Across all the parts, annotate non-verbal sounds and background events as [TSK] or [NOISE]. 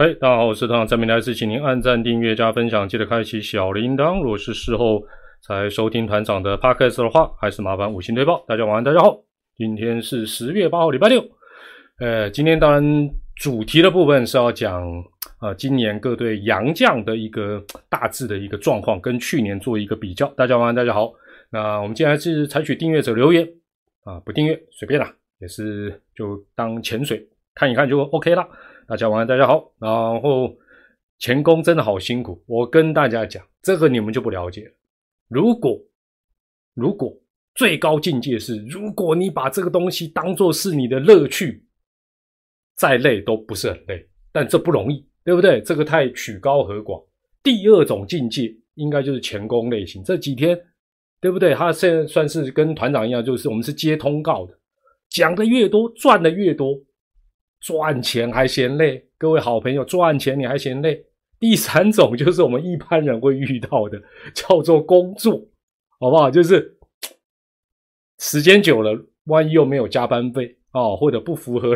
嘿，大家好，我是团长张明来是请您按赞、订阅、加分享，记得开启小铃铛。如果是事后才收听团长的 podcast 的话，还是麻烦五星推报。大家晚安，大家好，今天是十月八号，礼拜六。呃，今天当然主题的部分是要讲啊，今年各队洋将的一个大致的一个状况，跟去年做一个比较。大家晚安，大家好。那我们接下来是采取订阅者留言啊，不订阅随便啦，也是就当潜水看一看就 OK 了。大家晚安，大家好。然后钳工真的好辛苦，我跟大家讲，这个你们就不了解了。如果如果最高境界是，如果你把这个东西当做是你的乐趣，再累都不是很累。但这不容易，对不对？这个太曲高和寡。第二种境界应该就是钳工类型。这几天，对不对？他现在算是跟团长一样，就是我们是接通告的，讲的越多，赚的越多。赚钱还嫌累，各位好朋友，赚钱你还嫌累。第三种就是我们一般人会遇到的，叫做工作，好不好？就是时间久了，万一又没有加班费啊，或者不符合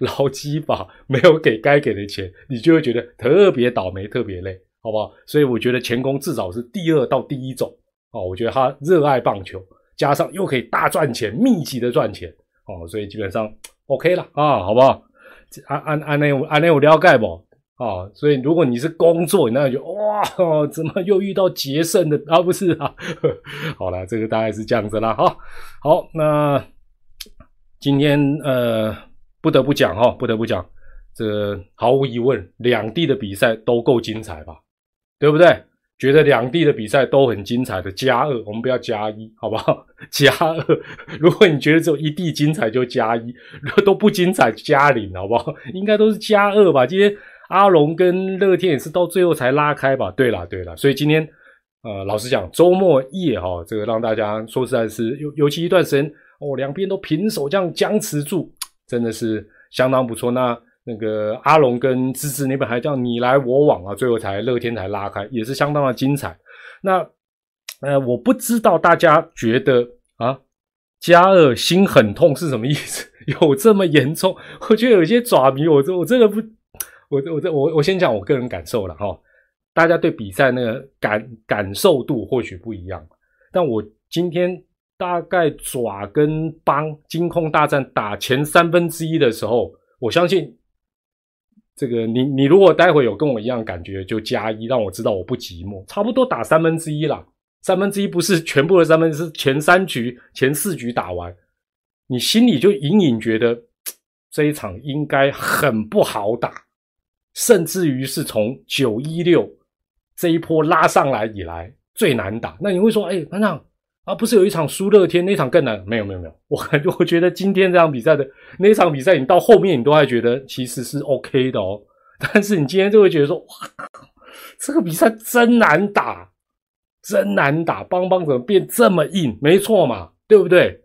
劳基法，[LAUGHS] 没有给该给的钱，你就会觉得特别倒霉，特别累，好不好？所以我觉得前工至少是第二到第一种哦。我觉得他热爱棒球，加上又可以大赚钱，密集的赚钱哦，所以基本上 OK 了啊，好不好？按按按那按那有了解不？啊，所以如果你是工作，你那就哇哦，怎么又遇到节胜的啊？不是啊，[LAUGHS] 好了，这个大概是这样子啦。哈，好，那今天呃，不得不讲哈，不得不讲，这毫无疑问，两地的比赛都够精彩吧？对不对？觉得两地的比赛都很精彩的加二，我们不要加一，好不好？[LAUGHS] 加二。如果你觉得只有一地精彩就加一，如果都不精彩加零，好不好？应该都是加二吧？今天阿龙跟乐天也是到最后才拉开吧？对了对了，所以今天呃，老实讲，周末夜哈，这个让大家说实在是尤尤其一段时间哦，两边都平手这样僵持住，真的是相当不错。那。那个阿龙跟芝芝那边还叫你来我往啊，最后才乐天才拉开，也是相当的精彩。那呃，我不知道大家觉得啊，加二心很痛是什么意思？[LAUGHS] 有这么严重？我觉得有些爪迷，我我真的不，我我我我先讲我个人感受了哈。大家对比赛那个感感受度或许不一样，但我今天大概爪跟帮金控大战打前三分之一的时候，我相信。这个你你如果待会有跟我一样感觉，就加一，让我知道我不寂寞。差不多打三分之一啦，三分之一不是全部的三分之，是前三局、前四局打完，你心里就隐隐觉得这一场应该很不好打，甚至于是从九一六这一波拉上来以来最难打。那你会说，哎，班长。啊，不是有一场输乐天那场更难？没有没有没有，我感觉我觉得今天这场比赛的那场比赛，你到后面你都还觉得其实是 OK 的哦。但是你今天就会觉得说，哇，这个比赛真难打，真难打，邦邦怎么变这么硬？没错嘛，对不对？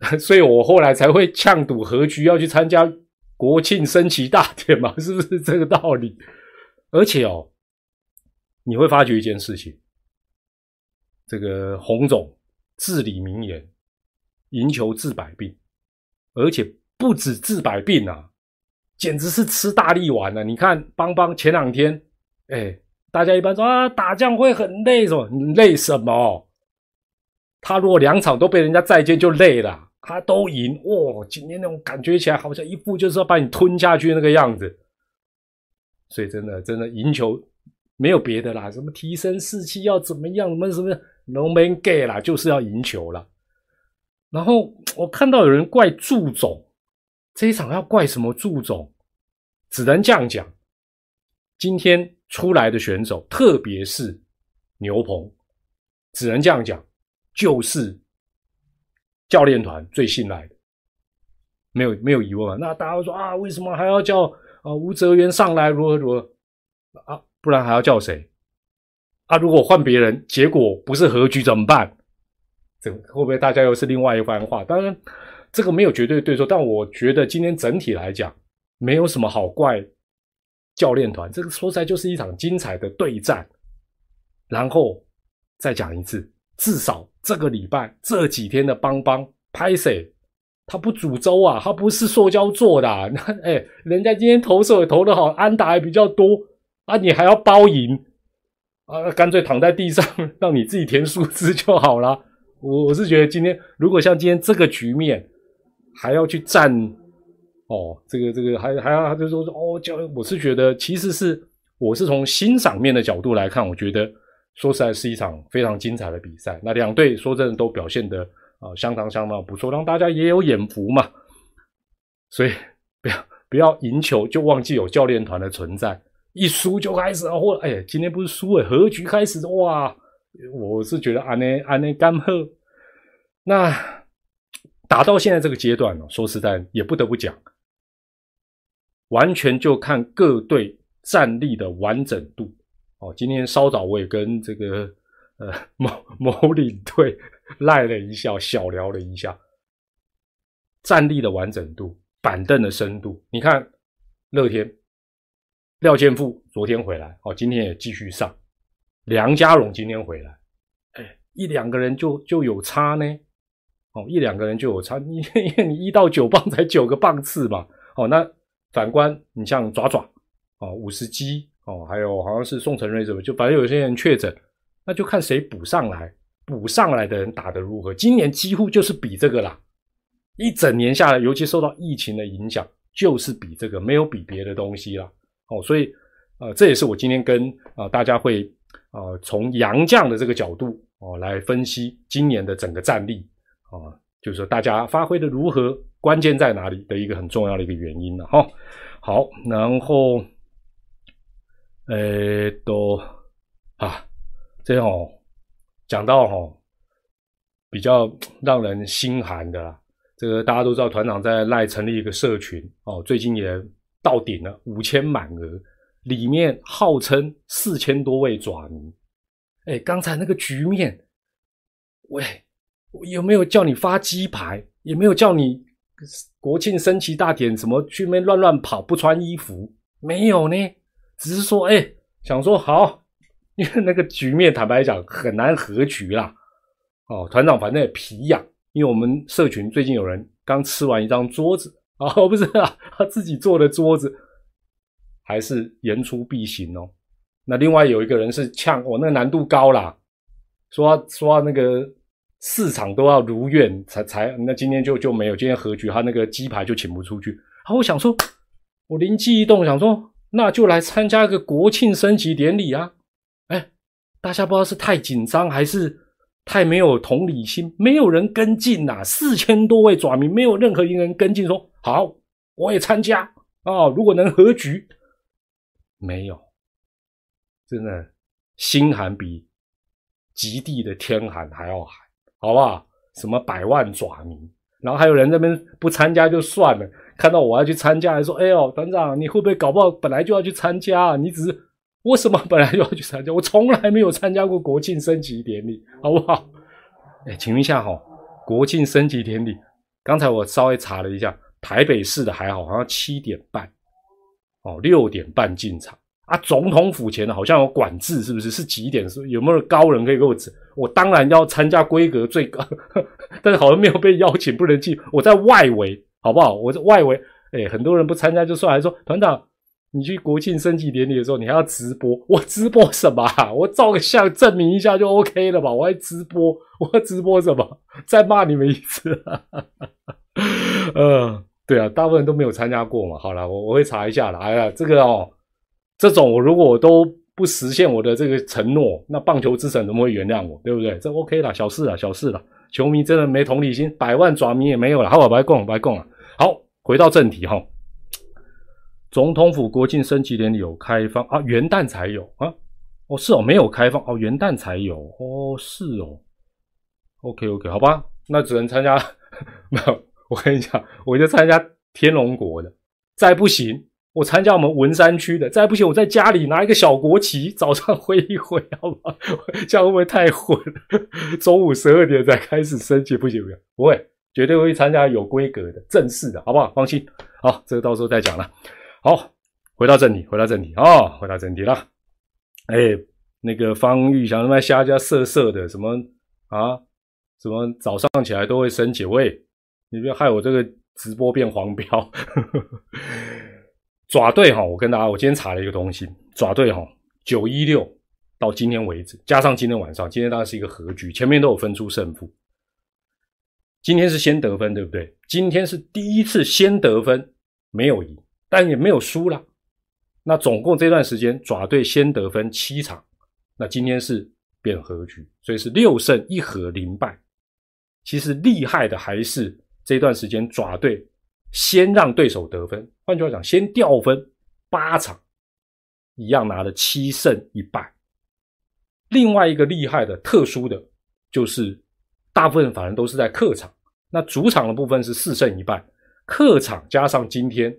[LAUGHS] 所以我后来才会呛赌和局要去参加国庆升旗大典嘛，是不是这个道理？而且哦，你会发觉一件事情。这个洪总至理名言：“赢球治百病，而且不止治百病啊，简直是吃大力丸了。你看邦邦前两天，哎，大家一般说啊，打将会很累，是吧？累什么？他如果两场都被人家再见就累了，他都赢哇！今天那种感觉起来，好像一副就是要把你吞下去那个样子。所以真的，真的赢球没有别的啦，什么提升士气要怎么样，什么什么。” No man gay 啦，就是要赢球了。然后我看到有人怪祝总，这一场要怪什么祝总？只能这样讲。今天出来的选手，特别是牛棚，只能这样讲，就是教练团最信赖的，没有没有疑问啊那大家说啊，为什么还要叫啊吴泽源上来？如何如何啊？不然还要叫谁？啊！如果换别人，结果不是和局怎么办？这会不会大家又是另外一番话？当然，这个没有绝对对错，但我觉得今天整体来讲，没有什么好怪教练团。这个说起来就是一场精彩的对战。然后再讲一次，至少这个礼拜这几天的邦邦拍谁他不煮粥啊，他不是塑胶做的。那哎，人家今天投手也投的好，安打还比较多啊，你还要包赢啊？干脆躺在地上，[LAUGHS] 让你自己填数字就好了。我我是觉得今天如果像今天这个局面，还要去站哦，这个这个还还要就说哦，叫我是觉得其实是我是从欣赏面的角度来看，我觉得说实在是一场非常精彩的比赛。那两队说真的都表现的。啊，相当相当不错，让大家也有眼福嘛。所以 [LAUGHS] 不要不要赢球就忘记有教练团的存在，一输就开始啊，或哎，今天不是输了，和局开始哇，我是觉得安内安内干喝。那打到现在这个阶段呢，说实在也不得不讲，完全就看各队战力的完整度。哦，今天稍早我也跟这个。呃，某某领队 [LAUGHS] 赖了一下，小聊了一下，战力的完整度，板凳的深度。你看，乐天廖健富昨天回来，哦，今天也继续上。梁家荣今天回来，哎，一两个人就就有差呢。哦，一两个人就有差，你因为 [LAUGHS] 你一到九棒才九个棒次嘛。哦，那反观你像爪爪，哦，五十基，哦，还有好像是宋承瑞什么，就反正有些人确诊。那就看谁补上来，补上来的人打得如何。今年几乎就是比这个啦，一整年下来，尤其受到疫情的影响，就是比这个，没有比别的东西啦。哦，所以，呃，这也是我今天跟啊大家会啊从杨将的这个角度哦来分析今年的整个战力啊，就是说大家发挥的如何，关键在哪里的一个很重要的一个原因了哈。好，然后，呃，都啊。这样哦，讲到哦，比较让人心寒的啦，这个大家都知道，团长在赖成立一个社群哦，最近也到顶了五千满额，里面号称四千多位爪迷。哎，刚才那个局面，喂，有没有叫你发鸡排？有没有叫你国庆升旗大典什么去那边乱乱跑不穿衣服？没有呢，只是说，哎，想说好。因为那个局面，坦白讲很难和局啦。哦，团长反正也皮痒，因为我们社群最近有人刚吃完一张桌子啊，[LAUGHS] 不是啊，他自己做的桌子，还是言出必行哦。那另外有一个人是呛我，那个难度高啦，说说那个市场都要如愿才才，那今天就就没有，今天和局他那个鸡排就请不出去。好，我想说，我灵机一动，想说那就来参加一个国庆升旗典礼啊。哎大家不知道是太紧张还是太没有同理心，没有人跟进呐。四千多位爪民，没有任何一个人跟进，说好我也参加啊。如果能合局，没有，真的心寒比极地的天寒还要寒，好不好？什么百万爪民，然后还有人那边不参加就算了，看到我要去参加，还说：“哎呦，团长，你会不会搞不好本来就要去参加？你只是。”为什么本来要去参加？[LAUGHS] 我从来没有参加过国庆升旗典礼，好不好？哎，请问一下哈，国庆升旗典礼，刚才我稍微查了一下，台北市的还好，好像七点半，哦，六点半进场啊。总统府前的好像有管制，是不是？是几点？是有没有高人可以给我指？我当然要参加规格最高，[LAUGHS] 但是好像没有被邀请，不能进。我在外围，好不好？我在外围，哎，很多人不参加就算，还说团长。你去国庆升旗典礼的时候，你还要直播？我直播什么？我照个相证明一下就 OK 了吧？我还直播？我直播什么？再骂你们一次？嗯，[LAUGHS] 对啊，大部分人都没有参加过嘛。好了，我我会查一下了。哎呀，这个哦，这种我如果我都不实现我的这个承诺，那棒球之神怎么会原谅我？对不对？这 OK 了，小事了，小事了。球迷真的没同理心，百万爪迷也没有了。好，我白供，白供了。好，回到正题哈。总统府国庆升旗典礼有开放啊，元旦才有啊，哦是哦，没有开放哦，元旦才有哦，是哦，OK OK，好吧，那只能参加，[LAUGHS] 没有，我跟你讲，我就参加天龙国的，再不行，我参加我们文山区的，再不行，我在家里拿一个小国旗，早上挥一挥，[LAUGHS] 好吧，这样会不会太混？[LAUGHS] 中午十二点才开始升旗，不行不行，不会，绝对会参加有规格的正式的，好不好？放心，好，这个到时候再讲了。好，回到正题，回到正题啊，回到正题了。哎，那个方玉祥他妈瞎家色色的，什么啊？什么早上起来都会升旗？喂，你不要害我这个直播变黄标。[LAUGHS] 爪队哈，我跟大家，我今天查了一个东西，爪队哈，九一六到今天为止，加上今天晚上，今天大概是一个和局，前面都有分出胜负。今天是先得分，对不对？今天是第一次先得分，没有赢，但也没有输了。那总共这段时间，爪队先得分七场，那今天是变和局，所以是六胜一和零败。其实厉害的还是这段时间爪队。先让对手得分，换句话讲，先掉分八场，一样拿了七胜一败。另外一个厉害的、特殊的，就是大部分反正都是在客场，那主场的部分是四胜一败，客场加上今天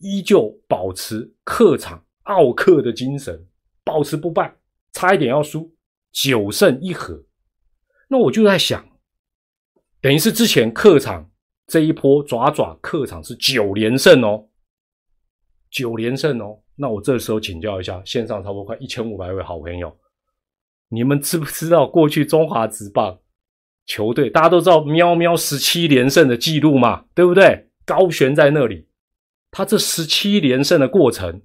依旧保持客场傲客的精神，保持不败，差一点要输，九胜一和。那我就在想，等于是之前客场。这一波爪爪客场是九连胜哦，九连胜哦。那我这时候请教一下，线上差不多快一千五百位好朋友，你们知不知道过去中华职棒球队大家都知道喵喵十七连胜的记录嘛？对不对？高悬在那里，他这十七连胜的过程，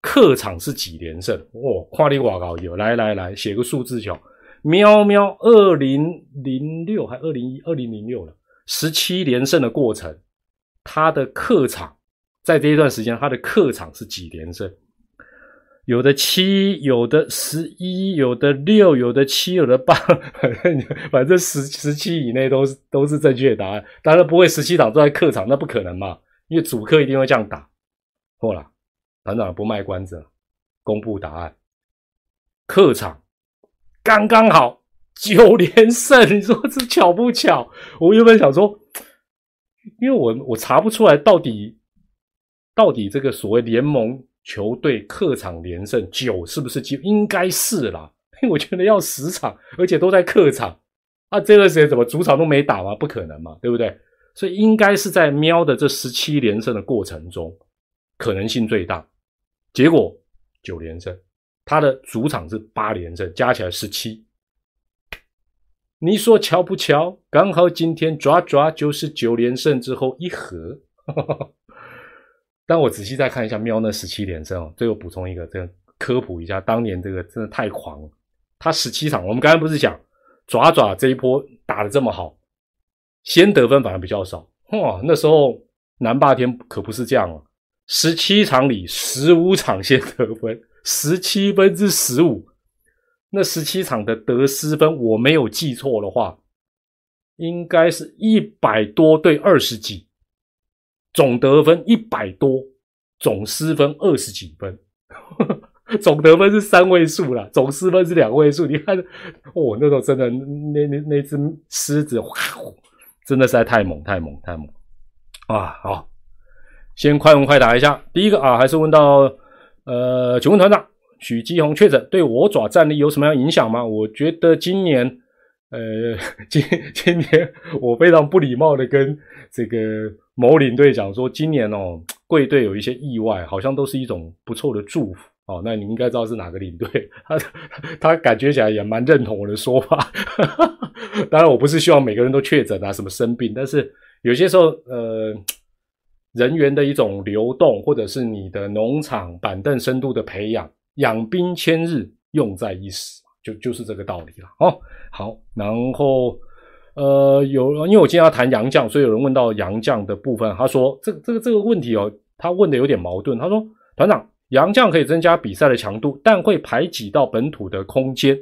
客场是几连胜？哦，夸你瓦高有，来来来，写个数字条，喵喵二零零六还二零一二零零六了。十七连胜的过程，他的客场在这一段时间，他的客场是几连胜？有的七，有的十一，有的六，有的七，有的八，[LAUGHS] 反正十十七以内都是都是正确答案。当然不会十七场都在客场，那不可能嘛，因为主客一定会这样打。错了，团长不卖关子了，公布答案。客场刚刚好。九连胜，你说这巧不巧？我原本想说，因为我我查不出来到底到底这个所谓联盟球队客场连胜九是不是几？应该是啦，[LAUGHS] 因为我觉得要十场，而且都在客场啊，这段时间怎么主场都没打吗？不可能嘛，对不对？所以应该是在喵的这十七连胜的过程中，可能性最大。结果九连胜，他的主场是八连胜，加起来十七。你说巧不巧？刚好今天抓抓就是九连胜之后一和。[LAUGHS] 但我仔细再看一下喵那十七连胜哦，最后补充一个，这个科普一下，当年这个真的太狂了。他十七场，我们刚才不是讲爪爪这一波打的这么好，先得分反而比较少。哇，那时候南霸天可不是这样啊，十七场里十五场先得分，十七分之十五。那十七场的得失分，我没有记错的话，应该是一百多对二十几，总得分一百多，总失分二十几分，[LAUGHS] 总得分是三位数了，总失分是两位数。你看，哦，那时候真的，那那那只狮子，哇，真的实在太猛，太猛，太猛啊！好，先快问快答一下，第一个啊，还是问到，呃，请问团长。许基宏确诊对我爪战力有什么样影响吗？我觉得今年，呃，[LAUGHS] 今今年我非常不礼貌的跟这个某领队讲说，今年哦 [TSK] 贵队有一些意外，好像都是一种不错的祝福哦。那你应该知道是哪个领队，他他感觉起来也蛮认同我的说法。[LAUGHS] 当然我不是希望每个人都确诊啊，什么生病，但是有些时候呃人员的一种流动，或者是你的农场板凳深度的培养。养兵千日，用在一时，就就是这个道理了哦。好，然后呃，有因为我今天要谈杨绛，所以有人问到杨绛的部分，他说这这个这个问题哦，他问的有点矛盾。他说团长，杨绛可以增加比赛的强度，但会排挤到本土的空间。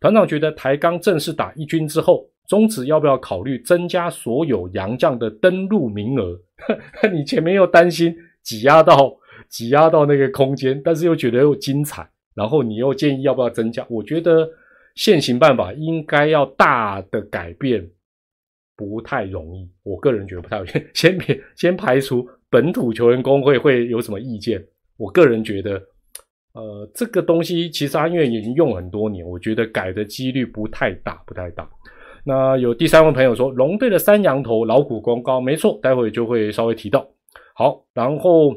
团长觉得台钢正式打一军之后，中职要不要考虑增加所有杨绛的登陆名额？[LAUGHS] 你前面又担心挤压到。挤压到那个空间，但是又觉得又精彩，然后你又建议要不要增加？我觉得现行办法应该要大的改变，不太容易。我个人觉得不太容易。先别先排除本土球员工会会有什么意见。我个人觉得，呃，这个东西其实因为已经用很多年，我觉得改的几率不太大，不太大。那有第三位朋友说，龙队的三羊头老虎功高，没错，待会就会稍微提到。好，然后。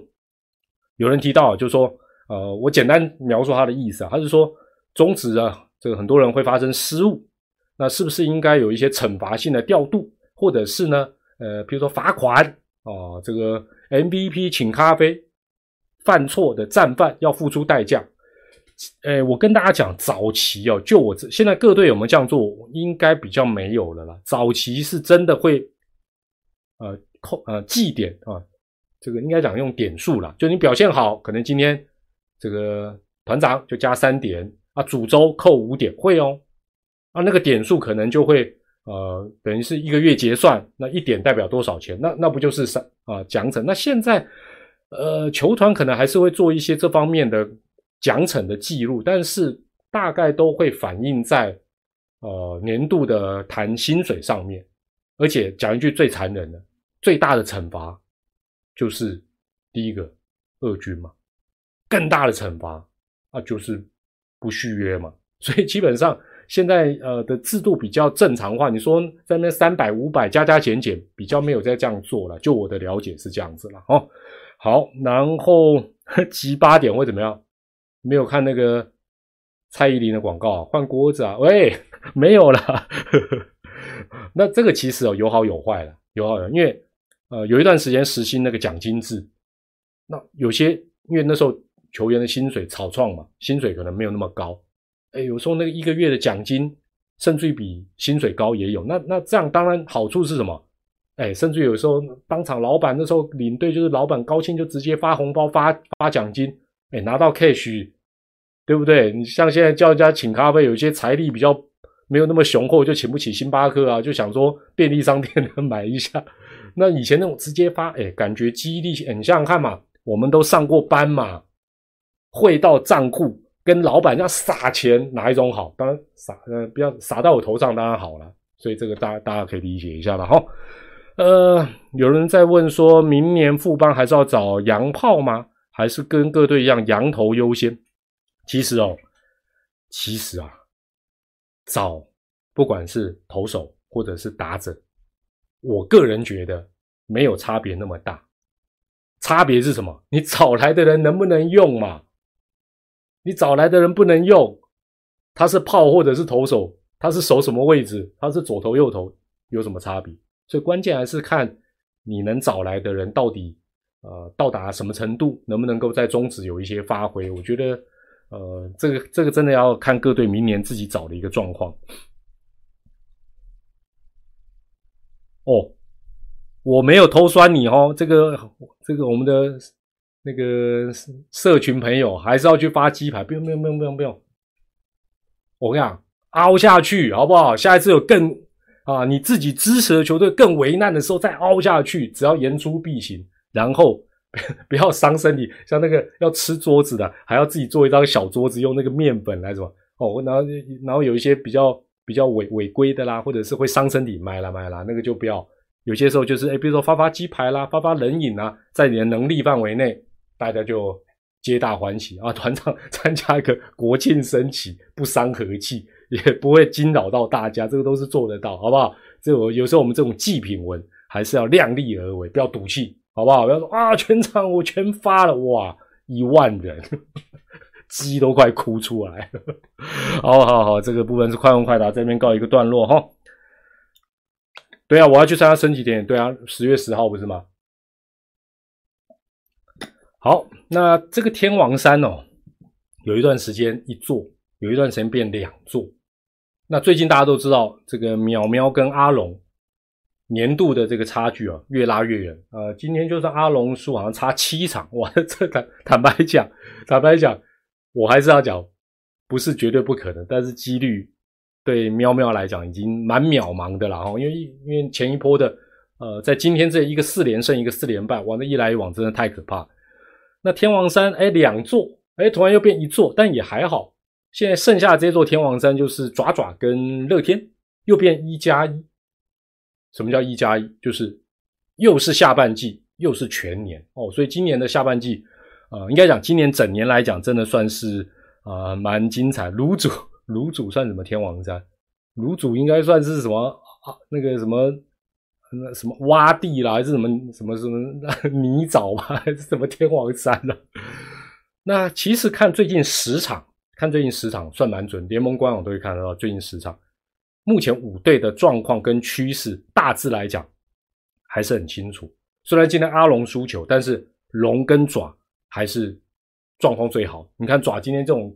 有人提到，就说，呃，我简单描述他的意思啊，他是说，中职啊，这个很多人会发生失误，那是不是应该有一些惩罚性的调度，或者是呢，呃，比如说罚款啊，这个 MVP 请咖啡，犯错的战犯要付出代价。哎，我跟大家讲，早期哦，就我这现在各队有没有这样做，应该比较没有了啦。早期是真的会，呃，扣呃计点啊，这个应该讲用点数了，就你表现好，可能今天这个团长就加三点啊，主周扣五点，会哦，啊，那个点数可能就会呃，等于是一个月结算，那一点代表多少钱？那那不就是三啊奖惩？那现在呃，球团可能还是会做一些这方面的。奖惩的记录，但是大概都会反映在呃年度的谈薪水上面，而且讲一句最残忍的、最大的惩罚，就是第一个二军嘛，更大的惩罚啊就是不续约嘛，所以基本上现在呃的制度比较正常化，你说在那三百五百加加减减，比较没有再这样做了，就我的了解是这样子了哦。好，然后 [LAUGHS] 七八点会怎么样？没有看那个蔡依林的广告，换锅子啊？喂，[LAUGHS] 没有了。[LAUGHS] 那这个其实哦有好有坏了，有好有，因为呃有一段时间实行那个奖金制，那有些因为那时候球员的薪水草创嘛，薪水可能没有那么高，哎，有时候那个一个月的奖金甚至于比薪水高也有。那那这样当然好处是什么？哎，甚至有时候当场老板那时候领队就是老板高兴就直接发红包发发奖金。哎，拿到 cash，对不对？你像现在叫人家请咖啡，有些财力比较没有那么雄厚，就请不起星巴克啊，就想说便利商店的 [LAUGHS] 买一下。那以前那种直接发，哎，感觉激励，你想想看嘛，我们都上过班嘛，汇到账户跟老板这样撒钱，哪一种好？当然撒，呃，不要撒到我头上，当然好了。所以这个大家大家可以理解一下了哈。呃，有人在问说，明年副班还是要找洋炮吗？还是跟各队一样，羊头优先。其实哦，其实啊，找不管是投手或者是打者，我个人觉得没有差别那么大。差别是什么？你找来的人能不能用嘛？你找来的人不能用，他是炮或者是投手，他是守什么位置？他是左投右投，有什么差别？所以关键还是看你能找来的人到底。呃，到达什么程度，能不能够在中职有一些发挥？我觉得，呃，这个这个真的要看各队明年自己找的一个状况。哦，我没有偷酸你哦，这个这个我们的那个社群朋友还是要去发鸡排，不用不用不用不用不用。我跟你讲，凹下去好不好？下一次有更啊，你自己支持的球队更为难的时候再凹下去，只要言出必行。然后 [LAUGHS] 不要伤身体，像那个要吃桌子的，还要自己做一张小桌子，用那个面粉来什么哦，然后然后有一些比较比较违违规的啦，或者是会伤身体，买啦买啦，那个就不要。有些时候就是哎，比如说发发鸡排啦，发发冷饮啊，在你的能力范围内，大家就皆大欢喜啊。团长参加一个国庆升旗，不伤和气，也不会惊扰到大家，这个都是做得到，好不好？这我有时候我们这种祭品文还是要量力而为，不要赌气。好不好？不要说啊，全场我全发了，哇，一万人，鸡都快哭出来了。[LAUGHS] 好好好，这个部分是快问快答，这边告一个段落哈。对啊，我要去参加升旗典礼。对啊，十月十号不是吗？好，那这个天王山哦，有一段时间一座，有一段时间变两座。那最近大家都知道，这个淼淼跟阿龙。年度的这个差距啊，越拉越远。呃，今天就是阿龙输，好像差七场。哇，[LAUGHS] 这坦坦白讲，坦白讲，我还是要讲，不是绝对不可能，但是几率对喵喵来讲已经蛮渺茫的了哈。因为因为前一波的，呃，在今天这一个四连胜，一个四连败，哇，那一来一往真的太可怕。那天王山哎两座，哎突然又变一座，但也还好。现在剩下这座天王山就是爪爪跟乐天，又变一加一。什么叫一加一？就是又是下半季，又是全年哦。所以今年的下半季，呃，应该讲今年整年来讲，真的算是啊蛮精彩。卤煮 [LAUGHS] 卤煮算什么天王山？卤煮应该算是什么啊？那个什么那什么洼地啦，还是什么什么什么 [LAUGHS] 泥沼吧？还是什么天王山呢？那其实看最近十场，看最近十场算蛮准，联盟官网都会看得到最近十场。目前五队的状况跟趋势，大致来讲还是很清楚。虽然今天阿龙输球，但是龙跟爪还是状况最好。你看爪今天这种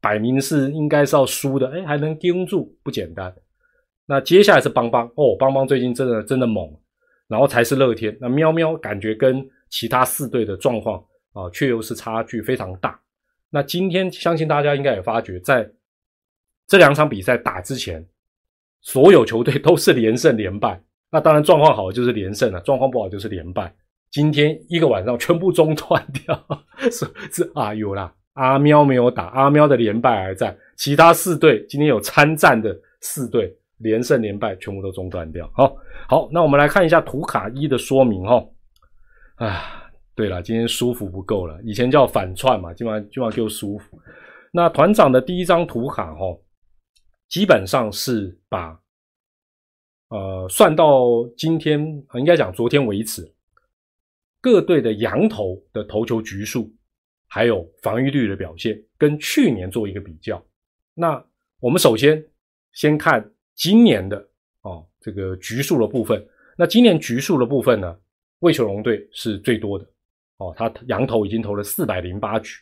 摆明是应该是要输的，哎，还能盯住，不简单。那接下来是邦邦哦，邦邦最近真的真的猛，然后才是乐天。那喵喵感觉跟其他四队的状况啊，却又是差距非常大。那今天相信大家应该也发觉，在这两场比赛打之前，所有球队都是连胜连败。那当然状况好就是连胜了，状况不好就是连败。今天一个晚上全部中断掉，是是啊，有啦，阿喵没有打，阿喵的连败还在，其他四队今天有参战的四队连胜连败全部都中断掉。好，好，那我们来看一下图卡一的说明哈。啊。对了，今天舒服不够了。以前叫反串嘛，今晚今晚就舒服。那团长的第一张图卡哦，基本上是把呃算到今天，应该讲昨天为止，各队的羊头的投球局数，还有防御率的表现，跟去年做一个比较。那我们首先先看今年的哦这个局数的部分。那今年局数的部分呢，魏球龙队是最多的。哦，他羊头已经投了四百零八局，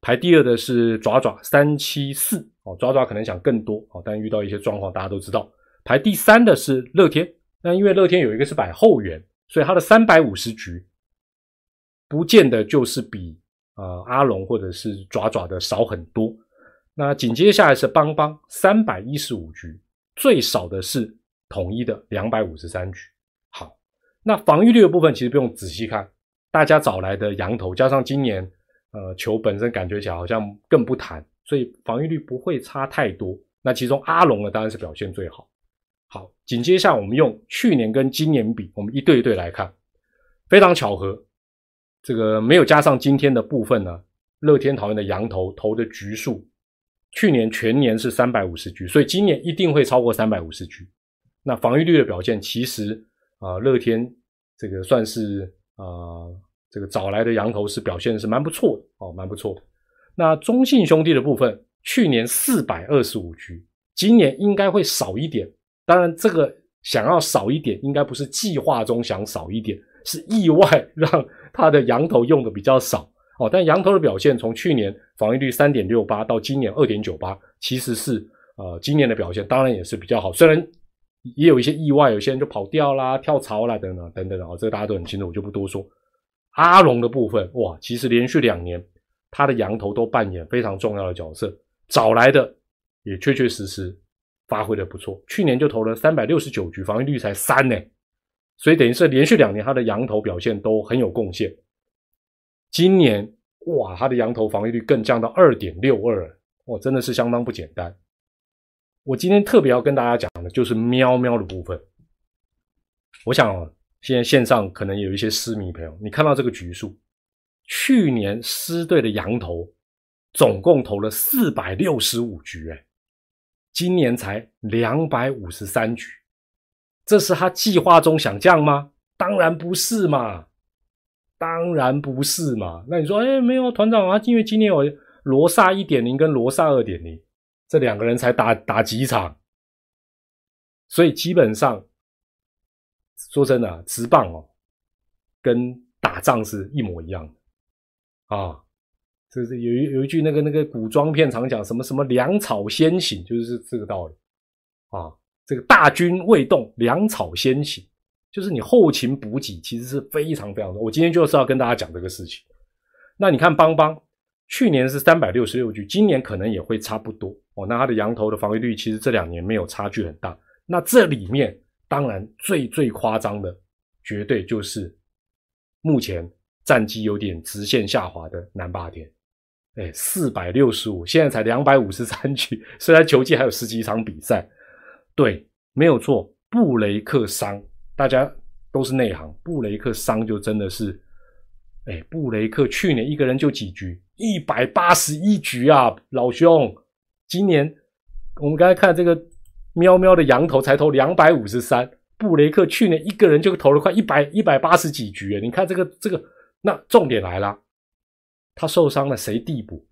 排第二的是爪爪三七四，哦，爪爪可能想更多，哦，但遇到一些状况，大家都知道。排第三的是乐天，那因为乐天有一个是摆后援，所以他的三百五十局，不见得就是比呃阿龙或者是爪爪的少很多。那紧接下来是邦邦三百一十五局，最少的是统一的两百五十三局。好，那防御率的部分其实不用仔细看。大家找来的羊头，加上今年，呃，球本身感觉起来好像更不弹，所以防御率不会差太多。那其中阿龙呢，当然是表现最好。好，紧接下我们用去年跟今年比，我们一对一对来看，非常巧合，这个没有加上今天的部分呢。乐天桃园的羊头投的局数，去年全年是三百五十局，所以今年一定会超过三百五十局。那防御率的表现，其实啊，乐天这个算是。啊，这个找来的羊头是表现是蛮不错的哦，蛮不错的。那中信兄弟的部分，去年四百二十五局，今年应该会少一点。当然，这个想要少一点，应该不是计划中想少一点，是意外让他的羊头用的比较少哦。但羊头的表现，从去年防御率三点六八到今年二点九八，其实是呃今年的表现当然也是比较好，虽然。也有一些意外，有些人就跑掉啦、跳槽啦等等等等啊，这个大家都很清楚，我就不多说。阿龙的部分，哇，其实连续两年他的羊头都扮演非常重要的角色，找来的也确确实实发挥的不错。去年就投了三百六十九局，防御率才三呢，所以等于是连续两年他的羊头表现都很有贡献。今年哇，他的羊头防御率更降到二点六二，哇，真的是相当不简单。我今天特别要跟大家讲的，就是喵喵的部分。我想，现在线上可能有一些狮迷朋友，你看到这个局数，去年狮队的羊头总共投了四百六十五局，哎，今年才两百五十三局，这是他计划中想降吗？当然不是嘛，当然不是嘛。那你说，哎，没有团长啊，因为今年有罗萨一点零跟罗萨二点零。这两个人才打打几场，所以基本上说真的，直棒哦，跟打仗是一模一样的啊。这是有一有一句那个那个古装片常讲什么什么粮草先行，就是这个道理啊。这个大军未动，粮草先行，就是你后勤补给其实是非常非常多。我今天就是要跟大家讲这个事情。那你看邦邦。去年是三百六十六局，今年可能也会差不多哦。那他的羊头的防御率其实这两年没有差距很大。那这里面当然最最夸张的，绝对就是目前战绩有点直线下滑的南霸天。哎，四百六十五，现在才两百五十三局，虽然球季还有十几场比赛。对，没有错，布雷克伤，大家都是内行，布雷克伤就真的是，哎，布雷克去年一个人就几局。一百八十一局啊，老兄！今年我们刚才看这个喵喵的羊头才投两百五十三，布雷克去年一个人就投了快一百一百八十几局你看这个这个，那重点来了，他受伤了，谁递补？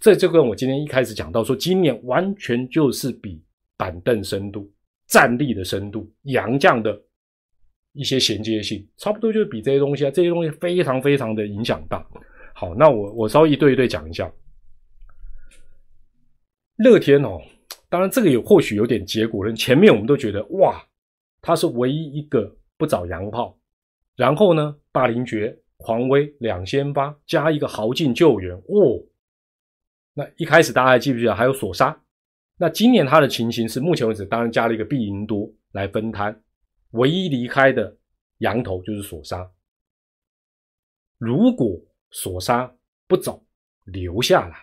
这就跟我今天一开始讲到说，今年完全就是比板凳深度、战力的深度、洋将的一些衔接性，差不多就是比这些东西啊，这些东西非常非常的影响大。好，那我我稍微一对一对讲一下。乐天哦，当然这个也或许有点结果论。前面我们都觉得哇，他是唯一一个不找洋炮，然后呢，霸凌爵、狂威两先发加一个豪进救援哦。那一开始大家还记不记得还有索沙？那今年他的情形是，目前为止当然加了一个必赢多来分摊，唯一离开的羊头就是索沙。如果索沙不走，留下来，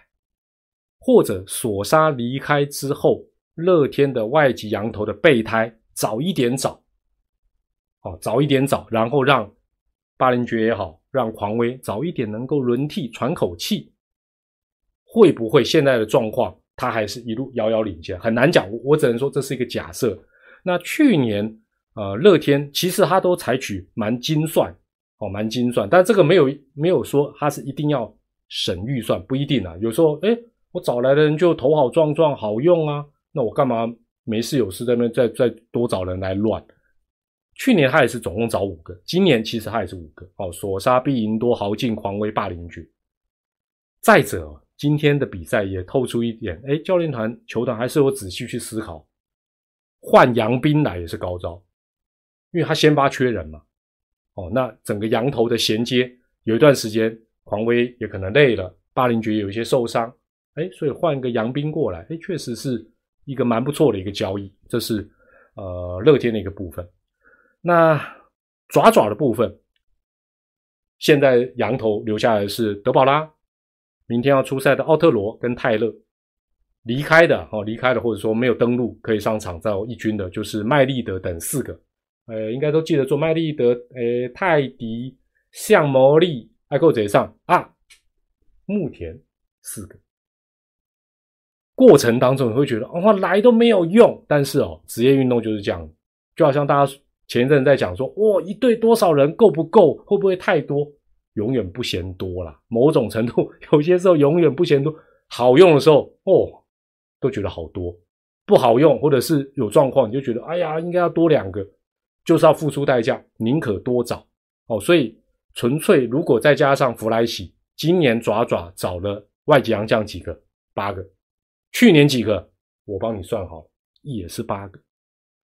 或者索沙离开之后，乐天的外籍羊头的备胎早一点找，哦，早一点找，然后让巴林爵也好，让狂威早一点能够轮替喘口气。会不会现在的状况，他还是一路遥遥领先？很难讲，我我只能说这是一个假设。那去年，呃，乐天其实他都采取蛮精算，哦，蛮精算，但这个没有没有说他是一定要省预算，不一定啊。有时候，哎，我找来的人就头好壮壮，好用啊，那我干嘛没事有事在那再再多找人来乱？去年他也是总共找五个，今年其实他也是五个。哦，索沙、必赢多、豪进、狂威、霸凌局。再者。今天的比赛也透出一点，哎，教练团、球团还是有仔细去思考，换杨斌来也是高招，因为他先发缺人嘛。哦，那整个羊头的衔接有一段时间，狂威也可能累了，霸凌爵有一些受伤，哎，所以换一个杨斌过来，哎，确实是一个蛮不错的一个交易。这是呃乐天的一个部分。那爪爪的部分，现在羊头留下来是德保拉。明天要出赛的奥特罗跟泰勒离开的哦，离开了或者说没有登陆可以上场在一军的，就是麦利德等四个，呃，应该都记得做麦利德，呃，泰迪、向魔力、艾克贼上啊，木田四个。过程当中你会觉得哦，来都没有用，但是哦，职业运动就是这样，就好像大家前一阵在讲说，哇，一队多少人够不够，会不会太多？永远不嫌多啦，某种程度，有些时候永远不嫌多。好用的时候，哦，都觉得好多；不好用，或者是有状况，你就觉得，哎呀，应该要多两个，就是要付出代价，宁可多找哦。所以，纯粹如果再加上弗莱喜，今年爪爪找了外籍洋将几个？八个。去年几个？我帮你算好，也是八个。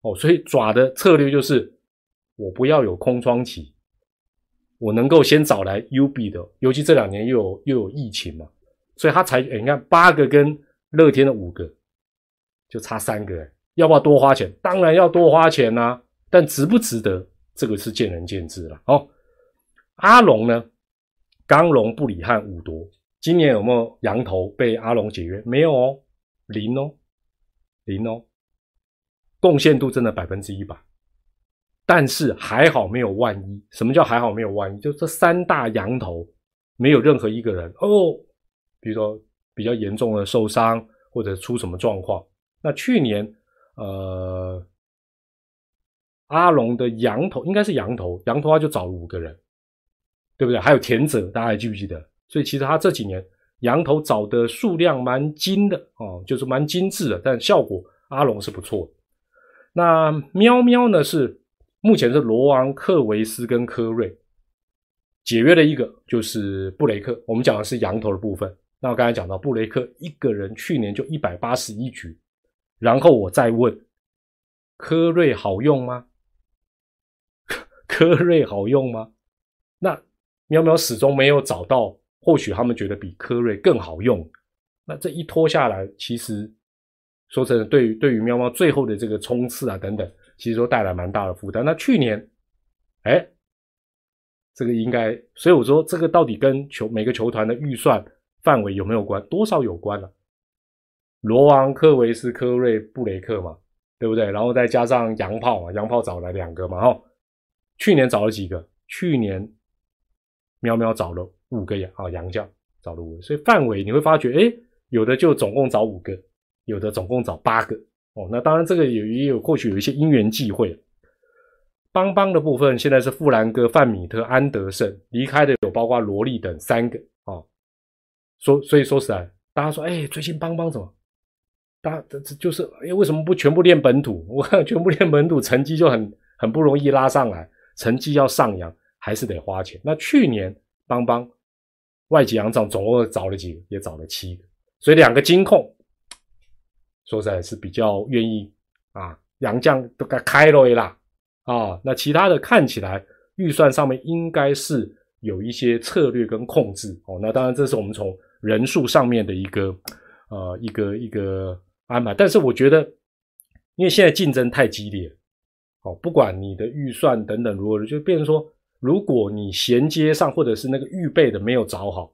哦，所以爪的策略就是，我不要有空窗期。我能够先找来 UB 的，尤其这两年又有又有疫情嘛，所以他才，你看八个跟乐天的五个就差三个，要不要多花钱？当然要多花钱呐，但值不值得，这个是见仁见智了。哦，阿龙呢？刚龙、布里汉、五夺，今年有没有羊头被阿龙解约？没有哦，零哦，零哦，贡献度真的百分之一百。但是还好没有万一。什么叫还好没有万一？就这三大羊头没有任何一个人哦，比如说比较严重的受伤或者出什么状况。那去年呃阿龙的羊头应该是羊头，羊头他就找了五个人，对不对？还有田泽，大家还记不记得？所以其实他这几年羊头找的数量蛮精的哦，就是蛮精致的，但效果阿龙是不错的。那喵喵呢是？目前是罗昂、克维斯跟科瑞解约的一个，就是布雷克。我们讲的是羊头的部分。那我刚才讲到布雷克一个人去年就一百八十一局，然后我再问科瑞好用吗？[LAUGHS] 科瑞好用吗？那喵喵始终没有找到，或许他们觉得比科瑞更好用。那这一拖下来，其实说真的，对于对于喵喵最后的这个冲刺啊等等。其实都带来蛮大的负担。那去年，哎，这个应该，所以我说这个到底跟球每个球团的预算范围有没有关？多少有关了。罗王、科维斯、科瑞、布雷克嘛，对不对？然后再加上洋炮嘛，洋炮找来两个嘛，哈。去年找了几个？去年喵喵找了五个呀，啊，洋将找了五个，所以范围你会发觉，哎，有的就总共找五个，有的总共找八个。哦，那当然，这个有也有或许有一些因缘际会。邦邦的部分现在是富兰哥、范米特、安德胜离开的，有包括罗莉等三个。哦，说所以说实在，大家说，哎，最近邦邦怎么大这这就是哎，为什么不全部练本土？[LAUGHS] 我看全部练本土，成绩就很很不容易拉上来，成绩要上扬还是得花钱。那去年邦邦外籍洋将总共找了几个？也找了七个，所以两个金控说实在是比较愿意啊，洋将都该开了啦啊。那其他的看起来预算上面应该是有一些策略跟控制哦。那当然这是我们从人数上面的一个呃一个一个安排，但是我觉得因为现在竞争太激烈，哦，不管你的预算等等如何，就变成说。如果你衔接上或者是那个预备的没有找好，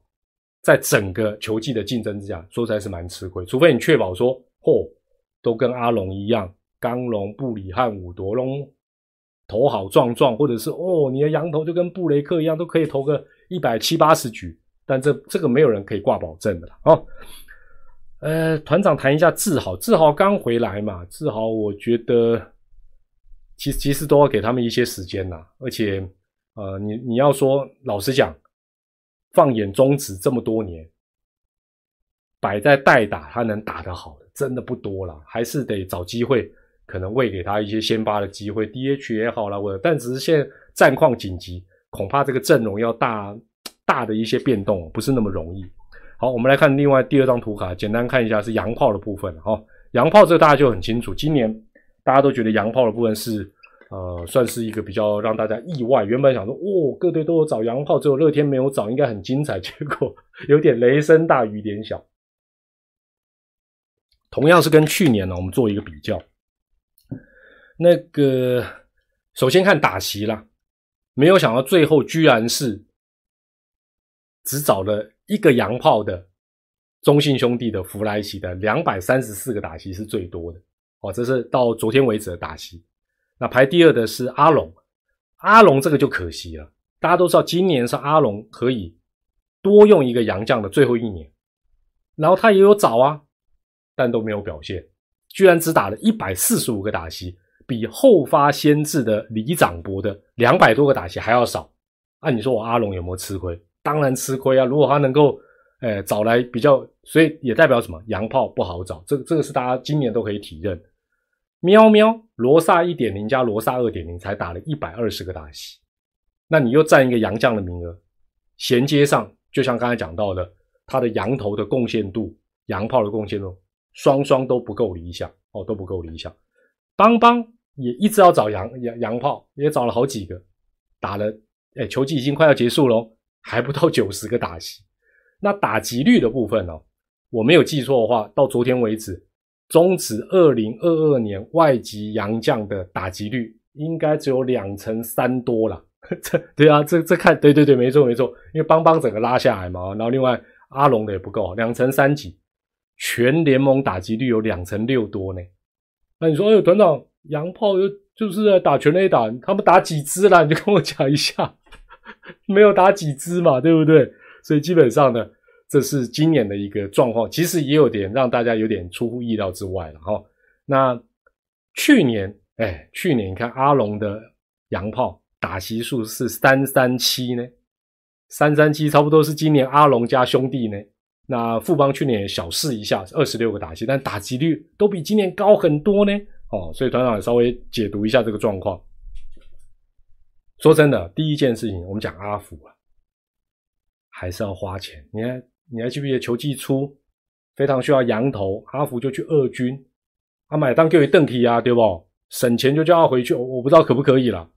在整个球技的竞争之下，说实在是蛮吃亏。除非你确保说，嚯，都跟阿龙一样，刚龙、布里汉武夺龙头好壮壮，或者是哦，你的羊头就跟布雷克一样，都可以投个一百七八十局。但这这个没有人可以挂保证的了哦。呃，团长谈一下志豪，志豪刚回来嘛，志豪我觉得其实其实都要给他们一些时间呐，而且。呃，你你要说，老实讲，放眼中职这么多年，摆在代打他能打得好的，真的不多了，还是得找机会，可能喂给他一些先发的机会，DH 也好了，或者，但只是现在战况紧急，恐怕这个阵容要大大的一些变动，不是那么容易。好，我们来看另外第二张图卡，简单看一下是洋炮的部分。哈，洋炮这个大家就很清楚，今年大家都觉得洋炮的部分是。呃，算是一个比较让大家意外。原本想说，哦，各队都有找洋炮，只有乐天没有找，应该很精彩。[LAUGHS] 结果有点雷声大雨点小。同样是跟去年呢，我们做一个比较。那个首先看打席啦，没有想到最后居然是只找了一个洋炮的中信兄弟的弗莱奇的两百三十四个打席是最多的。哦，这是到昨天为止的打席。那排第二的是阿龙，阿龙这个就可惜了。大家都知道，今年是阿龙可以多用一个洋将的最后一年，然后他也有找啊，但都没有表现，居然只打了一百四十五个打席，比后发先至的李长博的两百多个打席还要少。那你说我阿龙有没有吃亏？当然吃亏啊！如果他能够，诶找来比较，所以也代表什么？洋炮不好找，这个这个是大家今年都可以体认。喵喵，罗萨一点零加罗萨二点零才打了一百二十个大戏，那你又占一个洋将的名额，衔接上就像刚才讲到的，他的羊头的贡献度、洋炮的贡献度，双双都不够理想哦，都不够理想。邦邦也一直要找洋洋洋炮，也找了好几个，打了，哎，球季已经快要结束喽，还不到九十个打戏。那打击率的部分呢，我没有记错的话，到昨天为止。终止二零二二年外籍洋将的打击率应该只有两成三多了。[LAUGHS] 这对啊，这这看对对对，没错没错。因为邦邦整个拉下来嘛，然后另外阿龙的也不够，两成三几，全联盟打击率有两成六多呢。那你说，哎呦，团长洋炮又就是打全垒打，他们打几支了？你就跟我讲一下，[LAUGHS] 没有打几支嘛，对不对？所以基本上呢。这是今年的一个状况，其实也有点让大家有点出乎意料之外了哈。那去年，哎，去年你看阿龙的洋炮打席数是三三七呢，三三七差不多是今年阿龙加兄弟呢。那富邦去年也小试一下，二十六个打席，但打击率都比今年高很多呢。哦，所以团长也稍微解读一下这个状况。说真的，第一件事情我们讲阿福啊，还是要花钱，你看。你还记不记得球季初非常需要羊头，阿福就去二军，他买单给邓体啊，对不？省钱就叫他回去，我不知道可不可以了，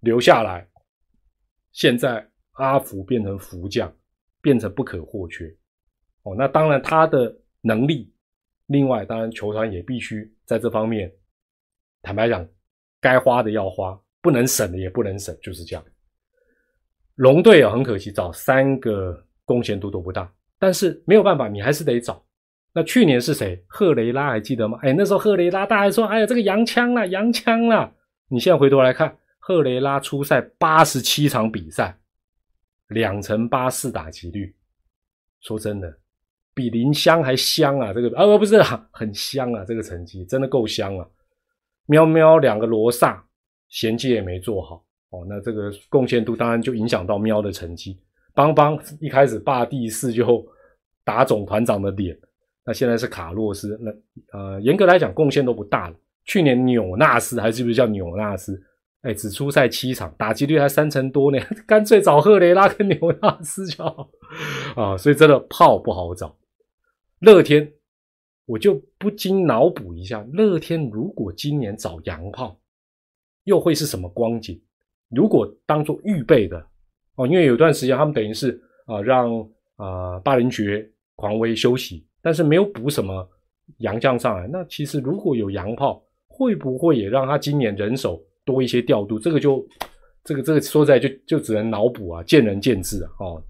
留下来。现在阿福变成福将，变成不可或缺。哦，那当然他的能力，另外当然球团也必须在这方面，坦白讲，该花的要花，不能省的也不能省，就是这样。龙队啊，很可惜找三个。贡献度都不大，但是没有办法，你还是得找。那去年是谁？赫雷拉还记得吗？哎，那时候赫雷拉，大家说，哎呀，这个洋枪啊，洋枪啊。你现在回头来看，赫雷拉出赛八十七场比赛，两成八四打击率。说真的，比林香还香啊！这个啊，不是很香啊，这个成绩真的够香啊。喵喵，两个罗萨衔接也没做好哦，那这个贡献度当然就影响到喵的成绩。邦邦一开始霸第四就打总团长的脸，那现在是卡洛斯，那呃严格来讲贡献都不大了。去年纽纳斯还是不是叫纽纳斯？哎，只出赛七场，打击率还三成多呢，[LAUGHS] 干脆找赫雷拉跟纽纳斯就好啊。所以真的炮不好找。乐天，我就不禁脑补一下，乐天如果今年找洋炮，又会是什么光景？如果当做预备的哦，因为有段时间他们等于是啊让啊巴林爵狂威休息，但是没有补什么洋将上来。那其实如果有洋炮，会不会也让他今年人手？多一些调度，这个就这个这个说在就就只能脑补啊，见仁见智啊。哦，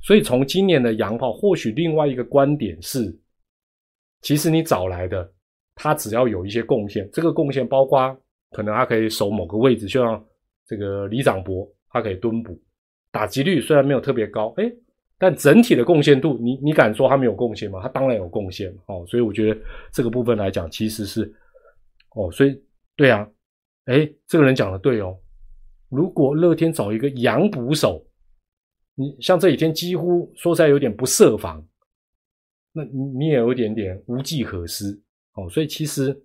所以从今年的洋炮，或许另外一个观点是，其实你找来的他只要有一些贡献，这个贡献包括可能他可以守某个位置，就像这个李长博，他可以蹲补，打击率虽然没有特别高，哎，但整体的贡献度，你你敢说他没有贡献吗？他当然有贡献哦。所以我觉得这个部分来讲，其实是哦，所以对啊。哎，这个人讲的对哦。如果乐天找一个洋捕手，你像这几天几乎说起来有点不设防，那你你也有点点无计可施哦。所以其实，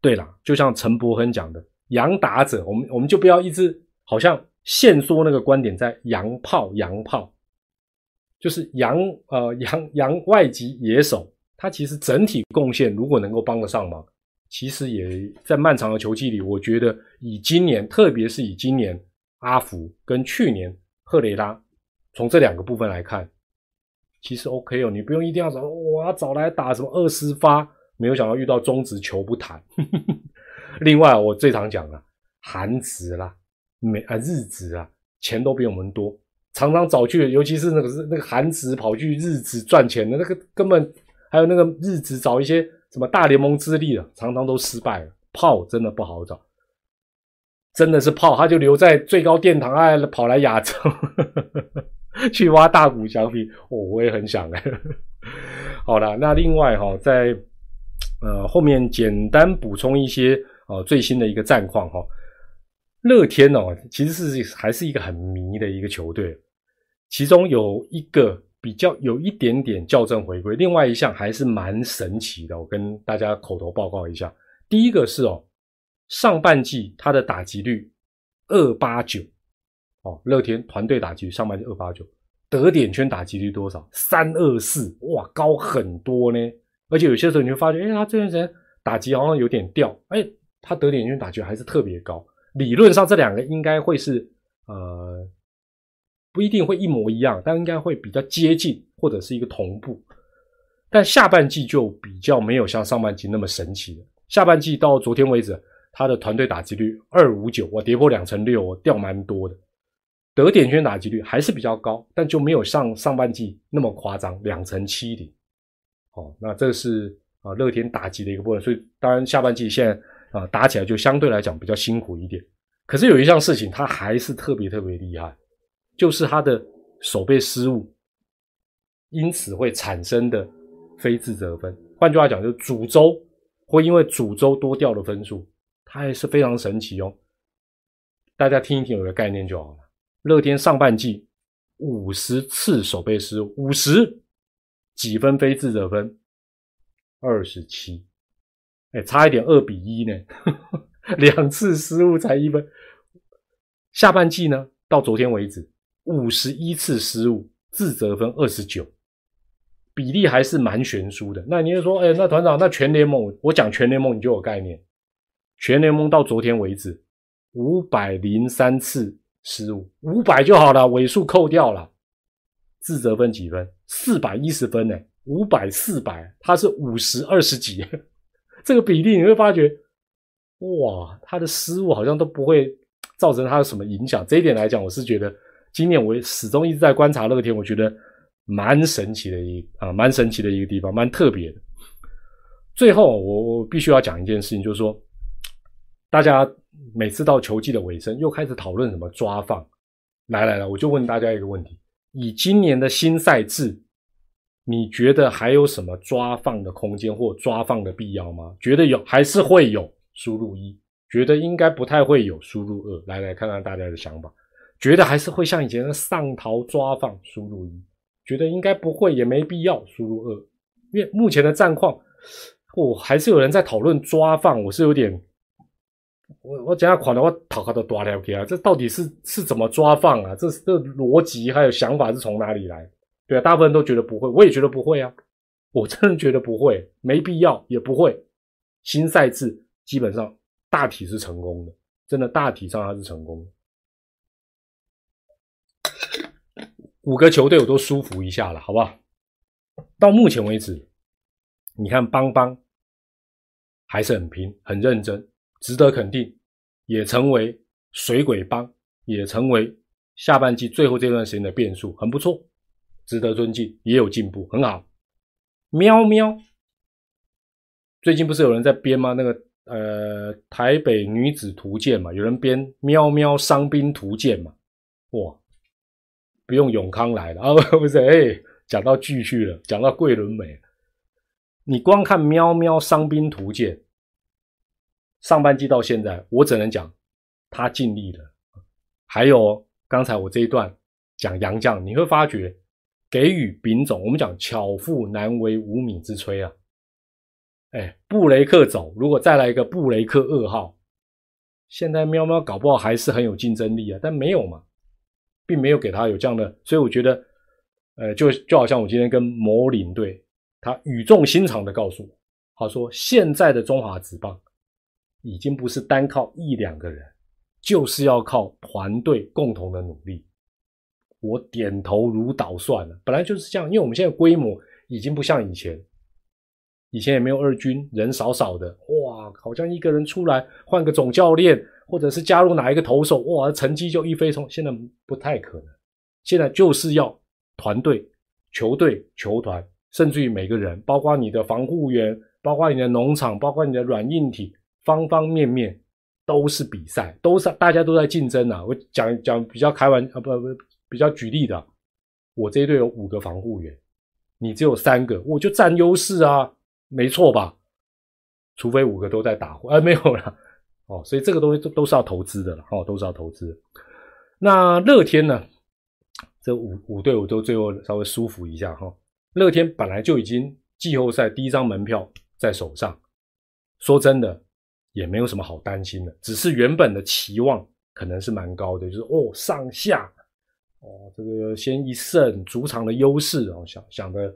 对了，就像陈伯亨讲的，洋打者，我们我们就不要一直好像限缩那个观点在洋炮洋炮，就是洋呃洋洋外籍野手，他其实整体贡献如果能够帮得上忙。其实也在漫长的球季里，我觉得以今年，特别是以今年阿福跟去年赫雷拉，从这两个部分来看，其实 OK 哦，你不用一定要找我要找来打什么二十发，没有想到遇到中职球不谈。[LAUGHS] 另外，我最常讲了，韩职啦、美啊日职啊，钱都比我们多，常常找去，尤其是那个是那个韩职跑去日职赚钱的那个，根本还有那个日职找一些。什么大联盟资历的，常常都失败了。炮真的不好找，真的是炮，他就留在最高殿堂，哎，跑来亚洲 [LAUGHS] 去挖大股小皮。哦，我也很想哎。[LAUGHS] 好了，那另外哈，在呃后面简单补充一些呃最新的一个战况哈。乐天哦，其实是还是一个很迷的一个球队，其中有一个。比较有一点点校正回归，另外一项还是蛮神奇的，我跟大家口头报告一下。第一个是哦，上半季他的打击率二八九，哦，乐天团队打击上半季二八九，得点圈打击率多少？三二四，哇，高很多呢。而且有些时候你会发觉，哎，他这段时间打击好像有点掉，哎，他得点圈打击还是特别高。理论上这两个应该会是呃。不一定会一模一样，但应该会比较接近，或者是一个同步。但下半季就比较没有像上半季那么神奇了。下半季到昨天为止，他的团队打击率二五九，我跌破两成六，我掉蛮多的。得点圈打击率还是比较高，但就没有上上半季那么夸张，两成七零。哦，那这是啊乐天打击的一个部分。所以当然下半季现在啊打起来就相对来讲比较辛苦一点。可是有一项事情，他还是特别特别厉害。就是他的守备失误，因此会产生的非自责分。换句话讲，就是主周会因为主周多掉了分数，它还是非常神奇哦。大家听一听，有个概念就好了。乐天上半季五十次守备失误，五十几分非自责分，二十七，哎，差一点二比一呢，[LAUGHS] 两次失误才一分。下半季呢，到昨天为止。五十一次失误，自责分二十九，比例还是蛮悬殊的。那你就说，哎，那团长，那全联盟，我讲全联盟，你就有概念。全联盟到昨天为止，五百零三次失误，五百就好了，尾数扣掉了，自责分几分？四百一十分呢？五百四百，他是五十二十几，这个比例你会发觉，哇，他的失误好像都不会 [TSK] 造成他有什么影响。这一点来讲，我是觉得。今年我始终一直在观察乐天，我觉得蛮神奇的一啊，蛮神奇的一个地方，蛮特别的。最后，我我必须要讲一件事情，就是说，大家每次到球季的尾声，又开始讨论什么抓放。来来来，我就问大家一个问题：以今年的新赛制，你觉得还有什么抓放的空间或抓放的必要吗？觉得有还是会有？输入一，觉得应该不太会有。输入二，来来看看大家的想法。觉得还是会像以前的上逃抓放输入一，觉得应该不会也没必要输入二，因为目前的战况，我还是有人在讨论抓放，我是有点，我我讲下款的话，讨他的多了解啊，这到底是是怎么抓放啊？这这逻辑还有想法是从哪里来？对啊，大部分人都觉得不会，我也觉得不会啊，我真的觉得不会，没必要，也不会。新赛制基本上大体是成功的，真的大体上它是成功的。五个球队我都舒服一下了，好不好？到目前为止，你看邦邦还是很拼、很认真，值得肯定，也成为水鬼帮，也成为下半季最后这段时间的变数，很不错，值得尊敬，也有进步，很好。喵喵，最近不是有人在编吗？那个呃，台北女子图鉴嘛，有人编《喵喵伤兵图鉴》嘛，哇！不用永康来了 [LAUGHS] 啊，不是，哎，讲到继续了，讲到桂纶镁，你光看《喵喵伤兵图鉴》，上半季到现在，我只能讲他尽力了。还有刚才我这一段讲杨绛，你会发觉给予丙种，我们讲巧妇难为无米之炊啊。哎，布雷克走，如果再来一个布雷克二号，现在喵喵搞不好还是很有竞争力啊，但没有嘛。并没有给他有这样的，所以我觉得，呃，就就好像我今天跟某领队，他语重心长的告诉我，他说现在的中华职棒已经不是单靠一两个人，就是要靠团队共同的努力。我点头如捣蒜了，本来就是这样，因为我们现在规模已经不像以前，以前也没有二军，人少少的，哇，好像一个人出来换个总教练。或者是加入哪一个投手，哇，成绩就一飞冲。现在不太可能，现在就是要团队、球队、球团，甚至于每个人，包括你的防护员，包括你的农场，包括你的软硬体，方方面面都是比赛，都是大家都在竞争啊。我讲讲比较开玩啊，不不，比较举例的，我这一队有五个防护员，你只有三个，我就占优势啊，没错吧？除非五个都在打，哎，没有了。哦，所以这个东西都都是要投资的了，哦，都是要投资。那乐天呢？这五五队我都最后稍微舒服一下哈。乐天本来就已经季后赛第一张门票在手上，说真的也没有什么好担心的，只是原本的期望可能是蛮高的，就是哦上下哦这个先一胜主场的优势哦想想的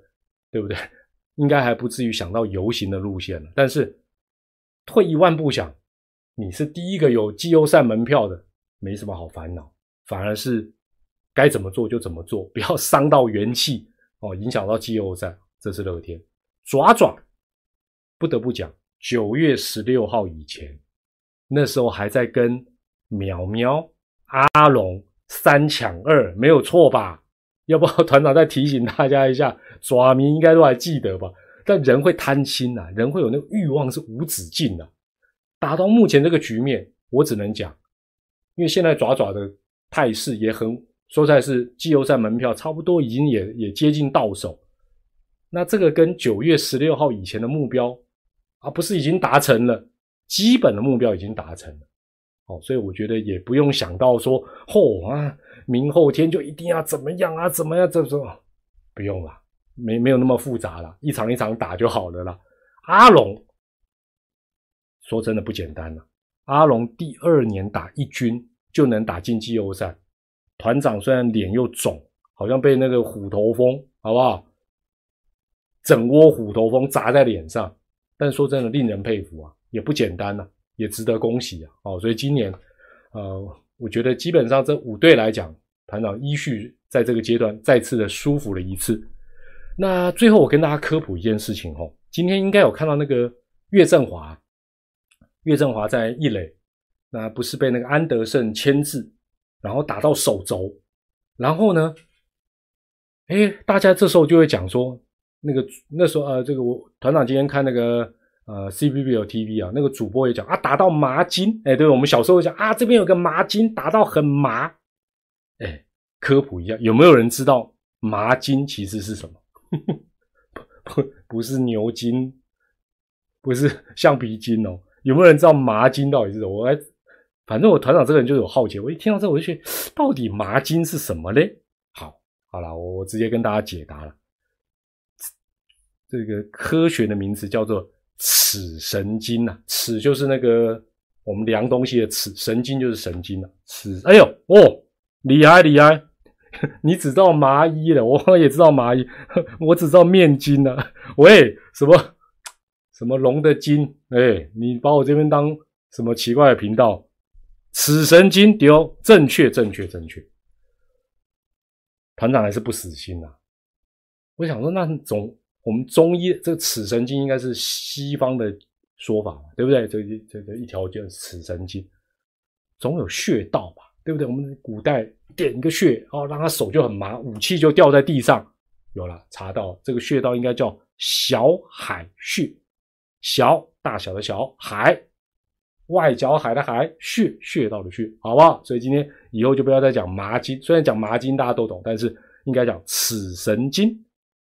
对不对？应该还不至于想到游行的路线了。但是退一万步想。你是第一个有季后赛门票的，没什么好烦恼，反而是该怎么做就怎么做，不要伤到元气哦，影响到季后赛。这是乐天爪爪，不得不讲，九月十六号以前，那时候还在跟淼淼、阿龙三抢二，没有错吧？要不团长再提醒大家一下，爪迷应该都还记得吧？但人会贪心呐，人会有那个欲望是无止境的。打到目前这个局面，我只能讲，因为现在爪爪的态势也很，说实在是季后赛门票差不多已经也也接近到手，那这个跟九月十六号以前的目标，而不是已经达成了，基本的目标已经达成了，哦，所以我觉得也不用想到说，嚯啊，明后天就一定要怎么样啊，怎么样这种，不用了，没没有那么复杂了，一场一场打就好了啦。阿龙。说真的不简单了。阿龙第二年打一军就能打进季后赛，团长虽然脸又肿，好像被那个虎头蜂，好不好？整窝虎头蜂砸在脸上，但说真的令人佩服啊，也不简单呐，也值得恭喜啊。哦，所以今年，呃，我觉得基本上这五队来讲，团长依序在这个阶段再次的舒服了一次。那最后我跟大家科普一件事情哦，今天应该有看到那个岳振华。岳振华在一垒，那不是被那个安德胜牵制，然后打到手肘，然后呢，哎，大家这时候就会讲说，那个那时候呃，这个我团长今天看那个呃 C B B L T V 啊，那个主播也讲啊，打到麻筋，哎，对我们小时候讲啊，这边有个麻筋，打到很麻，哎，科普一下，有没有人知道麻筋其实是什么？[LAUGHS] 不不不是牛筋，不是橡皮筋哦。有没有人知道麻筋到底是什么？我来，反正我团长这个人就有好奇。我一听到这，我就觉得到底麻筋是什么嘞？好，好了，我我直接跟大家解答了。这个科学的名词叫做尺神经呐，尺就是那个我们量东西的尺，神经就是神经啊。尺，哎呦哦，厉害厉害，[LAUGHS] 你只知道麻衣了，我也知道麻衣，[LAUGHS] 我只知道面筋了。喂，什么什么龙的筋？哎，你把我这边当什么奇怪的频道？尺神经丢，正确正确正确。团长还是不死心呐。我想说，那总我们中医这个尺神经应该是西方的说法嘛，对不对？这这这一条叫尺神经，总有穴道吧，对不对？我们古代点一个穴，哦，让他手就很麻，武器就掉在地上。有了，查到这个穴道应该叫小海穴，小大小的小海，外角海的海，穴穴道的穴，好不好？所以今天以后就不要再讲麻筋，虽然讲麻筋大家都懂，但是应该讲尺神经。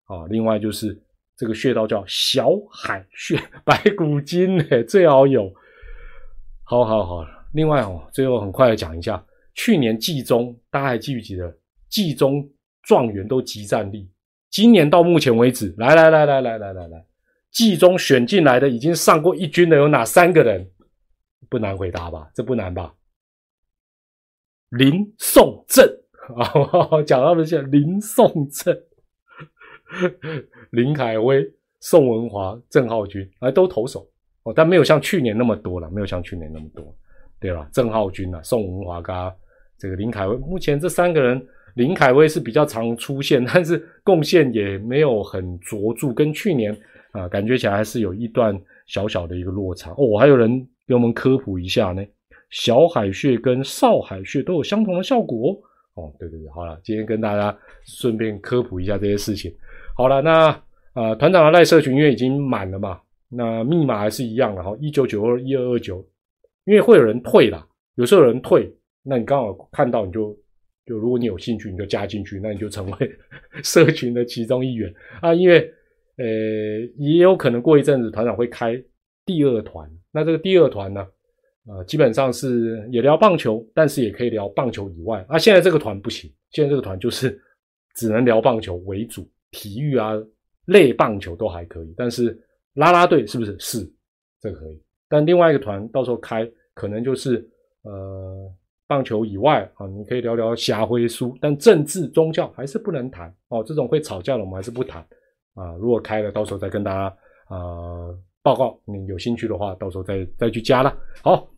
啊，另外就是这个穴道叫小海穴，白骨精呢最好有。好好好，另外哦，最后很快的讲一下，去年季中大家还记不记得季中状元都集战力？今年到目前为止，来来来来来来来来，季中选进来的已经上过一军的有哪三个人？不难回答吧？这不难吧？林宋正啊，讲到的是林宋正。林凯威、宋文华、郑浩君啊，都投手哦，但没有像去年那么多了，没有像去年那么多，对吧？郑浩君啊，宋文华跟这个林凯威，目前这三个人，林凯威是比较常出现，[LAUGHS] 但是贡献也没有很卓著，跟去年啊，感觉起来还是有一段小小的一个落差哦。还有人给我们科普一下呢，小海穴跟少海穴都有相同的效果哦。对对对，好了，今天跟大家顺便科普一下这些事情。好了，那呃，团长的赖社群因为已经满了嘛，那密码还是一样的哈，一九九二一二二九，因为会有人退啦，有时候有人退，那你刚好看到你就就如果你有兴趣你就加进去，那你就成为 [LAUGHS] 社群的其中一员啊，因为呃也有可能过一阵子团长会开第二团，那这个第二团呢，呃基本上是也聊棒球，但是也可以聊棒球以外，啊现在这个团不行，现在这个团就是只能聊棒球为主。体育啊，类棒球都还可以，但是拉拉队是不是是这个可以？但另外一个团到时候开，可能就是呃棒球以外啊，你可以聊聊侠辉书，但政治宗教还是不能谈哦。这种会吵架的我们还是不谈啊。如果开了，到时候再跟大家啊报告。你有兴趣的话，到时候再再去加了。好，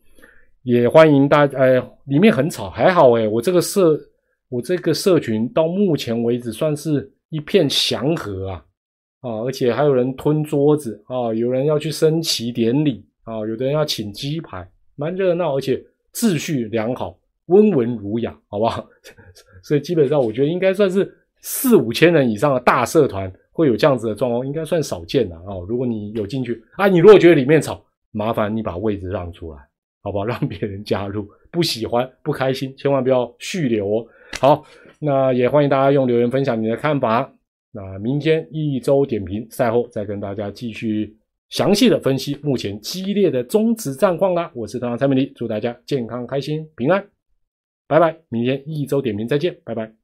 也欢迎大家。哎，里面很吵，还好哎，我这个社我这个社群到目前为止算是。一片祥和啊，啊，而且还有人吞桌子啊，有人要去升旗典礼啊，有的人要请鸡排，蛮热闹，而且秩序良好，温文儒雅，好不好？[LAUGHS] 所以基本上我觉得应该算是四五千人以上的大社团会有这样子的状况，应该算少见的啊。如果你有进去啊，你如果觉得里面吵，麻烦你把位置让出来，好不好？[LAUGHS] 让别人加入，不喜欢不开心，千万不要续留哦。好。那也欢迎大家用留言分享你的看法。那明天一周点评赛后再跟大家继续详细的分析目前激烈的中职战况啦。我是团长蔡美丽，祝大家健康开心平安，拜拜。明天一周点评再见，拜拜。